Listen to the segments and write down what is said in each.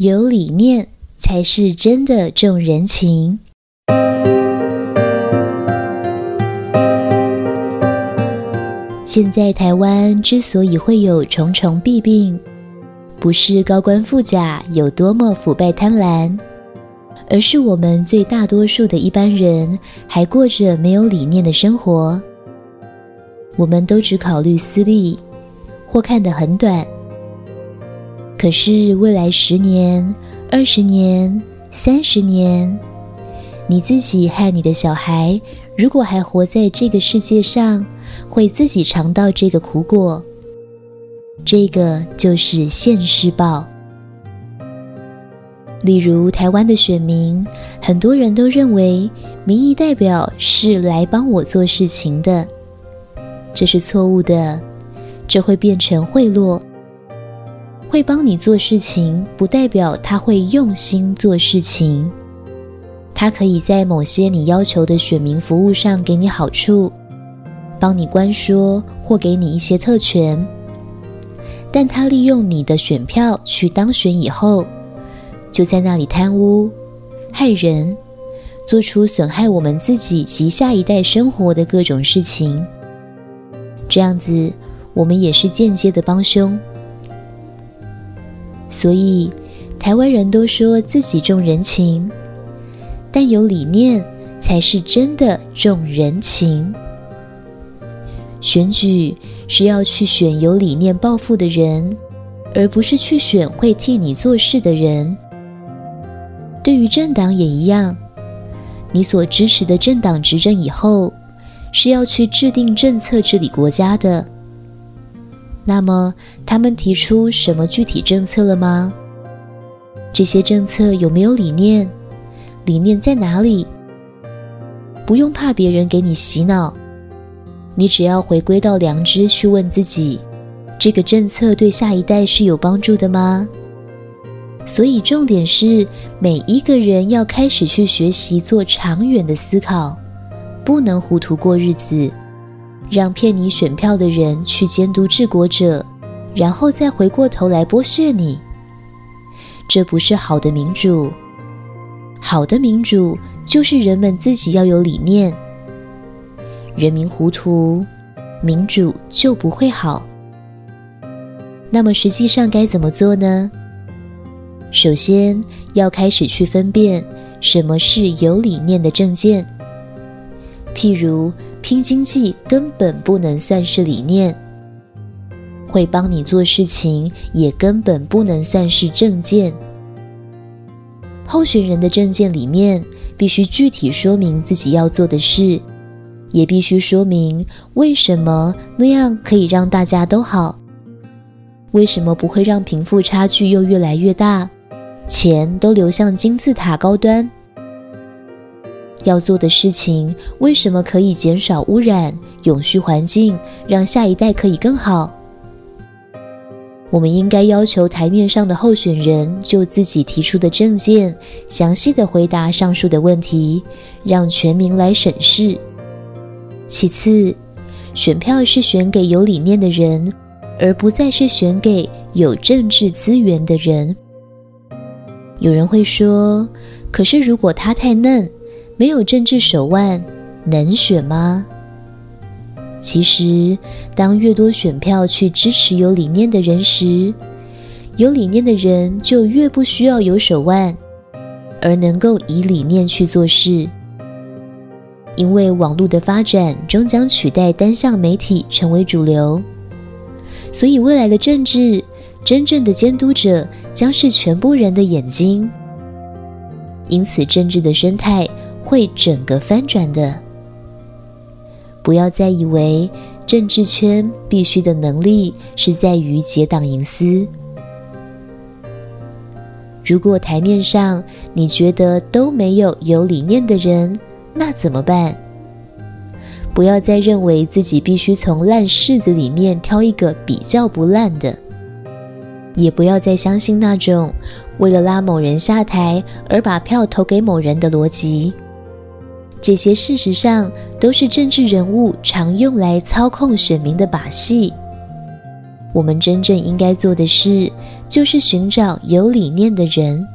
有理念才是真的重人情。现在台湾之所以会有重重弊病，不是高官富甲有多么腐败贪婪，而是我们最大多数的一般人还过着没有理念的生活。我们都只考虑私利，或看得很短。可是未来十年、二十年、三十年，你自己和你的小孩，如果还活在这个世界上，会自己尝到这个苦果。这个就是现世报。例如台湾的选民，很多人都认为民意代表是来帮我做事情的，这是错误的，这会变成贿赂。会帮你做事情，不代表他会用心做事情。他可以在某些你要求的选民服务上给你好处，帮你关说或给你一些特权。但他利用你的选票去当选以后，就在那里贪污、害人，做出损害我们自己及下一代生活的各种事情。这样子，我们也是间接的帮凶。所以，台湾人都说自己重人情，但有理念才是真的重人情。选举是要去选有理念抱负的人，而不是去选会替你做事的人。对于政党也一样，你所支持的政党执政以后，是要去制定政策治理国家的。那么，他们提出什么具体政策了吗？这些政策有没有理念？理念在哪里？不用怕别人给你洗脑，你只要回归到良知去问自己：这个政策对下一代是有帮助的吗？所以，重点是每一个人要开始去学习做长远的思考，不能糊涂过日子。让骗你选票的人去监督治国者，然后再回过头来剥削你，这不是好的民主。好的民主就是人们自己要有理念，人民糊涂，民主就不会好。那么实际上该怎么做呢？首先要开始去分辨什么是有理念的政见，譬如。拼经济根本不能算是理念，会帮你做事情也根本不能算是政见。候选人的政见里面必须具体说明自己要做的事，也必须说明为什么那样可以让大家都好，为什么不会让贫富差距又越来越大，钱都流向金字塔高端。要做的事情，为什么可以减少污染、永续环境，让下一代可以更好？我们应该要求台面上的候选人就自己提出的政见，详细的回答上述的问题，让全民来审视。其次，选票是选给有理念的人，而不再是选给有政治资源的人。有人会说，可是如果他太嫩，没有政治手腕，能选吗？其实，当越多选票去支持有理念的人时，有理念的人就越不需要有手腕，而能够以理念去做事。因为网络的发展终将取代单向媒体成为主流，所以未来的政治真正的监督者将是全部人的眼睛。因此，政治的生态。会整个翻转的。不要再以为政治圈必须的能力是在于结党营私。如果台面上你觉得都没有有理念的人，那怎么办？不要再认为自己必须从烂柿子里面挑一个比较不烂的，也不要再相信那种为了拉某人下台而把票投给某人的逻辑。这些事实上都是政治人物常用来操控选民的把戏。我们真正应该做的事就是寻找有理念的人。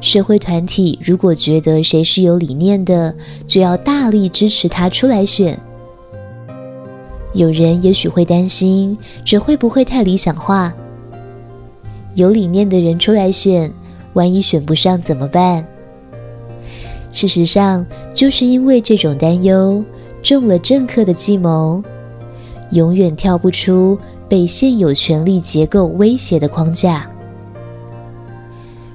社会团体如果觉得谁是有理念的，就要大力支持他出来选。有人也许会担心，这会不会太理想化？有理念的人出来选，万一选不上怎么办？事实上，就是因为这种担忧，中了政客的计谋，永远跳不出被现有权力结构威胁的框架。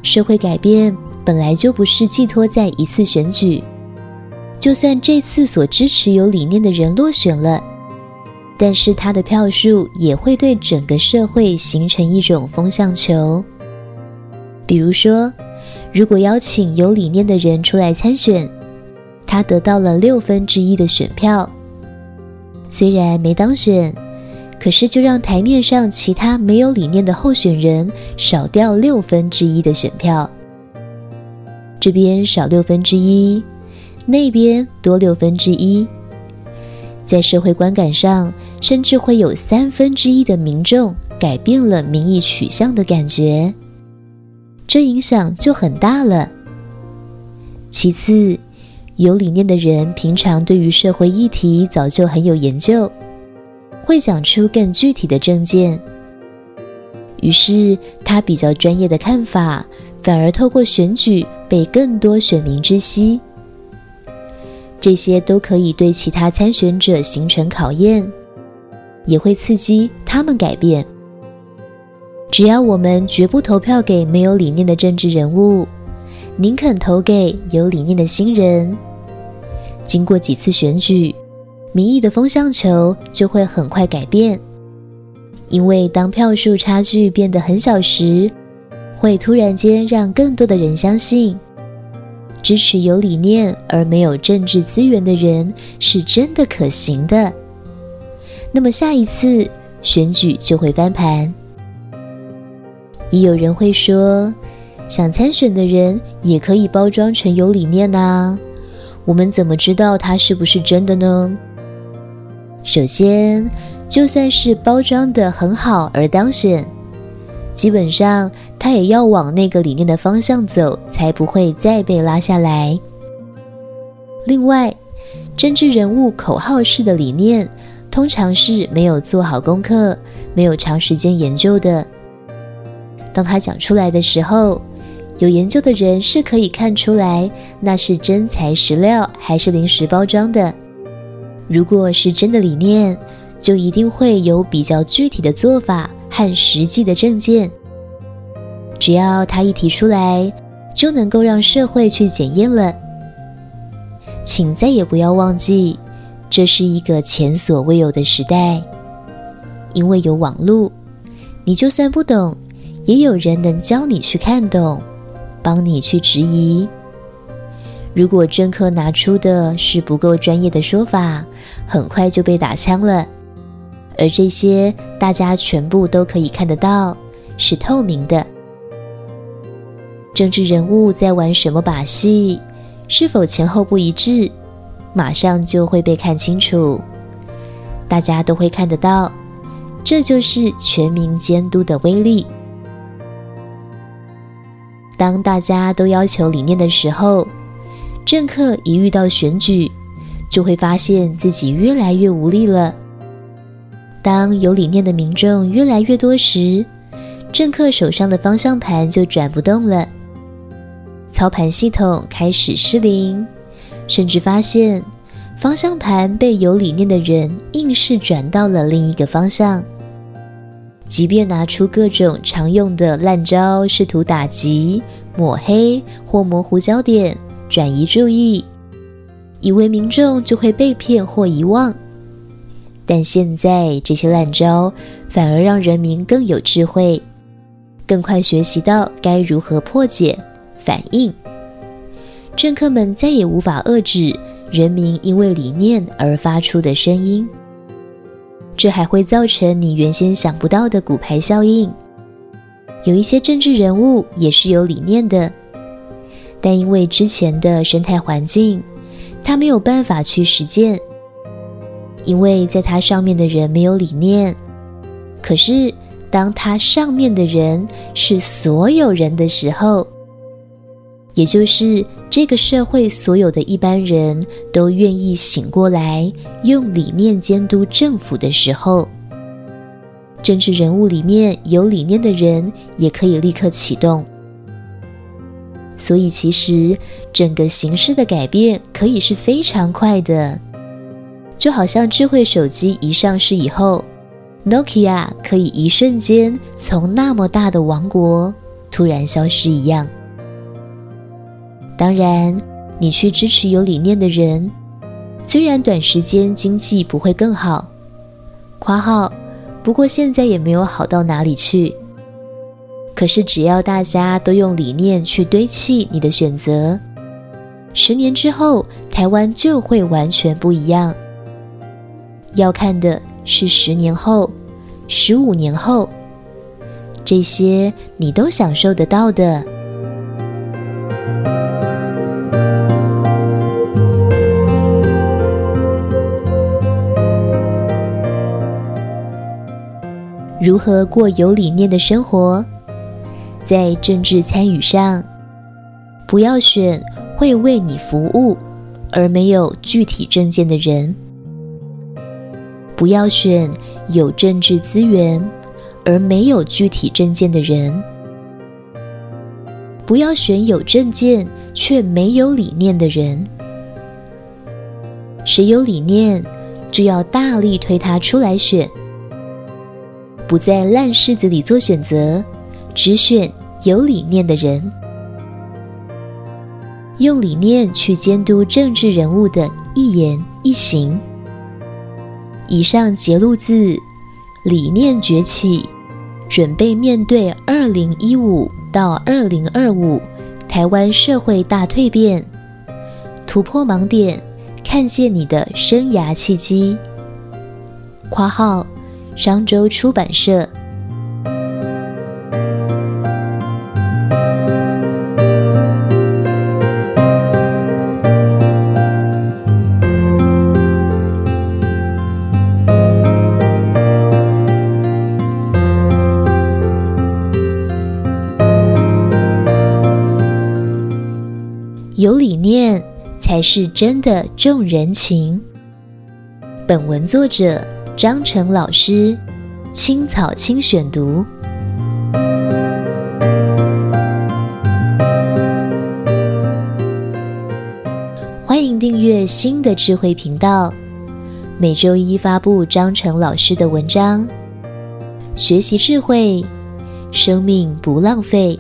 社会改变本来就不是寄托在一次选举，就算这次所支持有理念的人落选了，但是他的票数也会对整个社会形成一种风向球。比如说，如果邀请有理念的人出来参选，他得到了六分之一的选票，虽然没当选。可是，就让台面上其他没有理念的候选人少掉六分之一的选票，这边少六分之一，那边多六分之一，在社会观感上，甚至会有三分之一的民众改变了民意取向的感觉，这影响就很大了。其次，有理念的人平常对于社会议题早就很有研究。会讲出更具体的政见，于是他比较专业的看法，反而透过选举被更多选民知悉。这些都可以对其他参选者形成考验，也会刺激他们改变。只要我们绝不投票给没有理念的政治人物，宁肯投给有理念的新人，经过几次选举。民意的风向球就会很快改变，因为当票数差距变得很小时，会突然间让更多的人相信，支持有理念而没有政治资源的人是真的可行的。那么下一次选举就会翻盘。也有人会说，想参选的人也可以包装成有理念啊，我们怎么知道他是不是真的呢？首先，就算是包装得很好而当选，基本上他也要往那个理念的方向走，才不会再被拉下来。另外，政治人物口号式的理念，通常是没有做好功课、没有长时间研究的。当他讲出来的时候，有研究的人是可以看出来，那是真材实料还是临时包装的。如果是真的理念，就一定会有比较具体的做法和实际的证见。只要他一提出来，就能够让社会去检验了。请再也不要忘记，这是一个前所未有的时代，因为有网络，你就算不懂，也有人能教你去看懂，帮你去质疑。如果政客拿出的是不够专业的说法，很快就被打枪了。而这些大家全部都可以看得到，是透明的。政治人物在玩什么把戏，是否前后不一致，马上就会被看清楚。大家都会看得到，这就是全民监督的威力。当大家都要求理念的时候，政客一遇到选举，就会发现自己越来越无力了。当有理念的民众越来越多时，政客手上的方向盘就转不动了，操盘系统开始失灵，甚至发现方向盘被有理念的人硬是转到了另一个方向。即便拿出各种常用的烂招，试图打击、抹黑或模糊焦点。转移注意，以为民众就会被骗或遗忘，但现在这些烂招反而让人民更有智慧，更快学习到该如何破解、反应。政客们再也无法遏制人民因为理念而发出的声音，这还会造成你原先想不到的骨牌效应。有一些政治人物也是有理念的。但因为之前的生态环境，他没有办法去实践，因为在他上面的人没有理念。可是当他上面的人是所有人的时候，也就是这个社会所有的一般人都愿意醒过来，用理念监督政府的时候，政治人物里面有理念的人也可以立刻启动。所以，其实整个形势的改变可以是非常快的，就好像智慧手机一上市以后，Nokia 可以一瞬间从那么大的王国突然消失一样。当然，你去支持有理念的人，虽然短时间经济不会更好，括号，不过现在也没有好到哪里去。可是只要大家都用理念去堆砌你的选择，十年之后，台湾就会完全不一样。要看的是十年后、十五年后，这些你都享受得到的。如何过有理念的生活？在政治参与上，不要选会为你服务而没有具体政见的人；不要选有政治资源而没有具体政见的人；不要选有政见却没有理念的人。谁有理念，就要大力推他出来选。不在烂柿子里做选择，只选有理念的人，用理念去监督政治人物的一言一行。以上节录自《理念崛起：准备面对二零一五到二零二五台湾社会大蜕变，突破盲点，看见你的生涯契机。括号。商周出版社。有理念才是真的重人情。本文作者。张成老师，青草青选读。欢迎订阅新的智慧频道，每周一发布张成老师的文章，学习智慧，生命不浪费。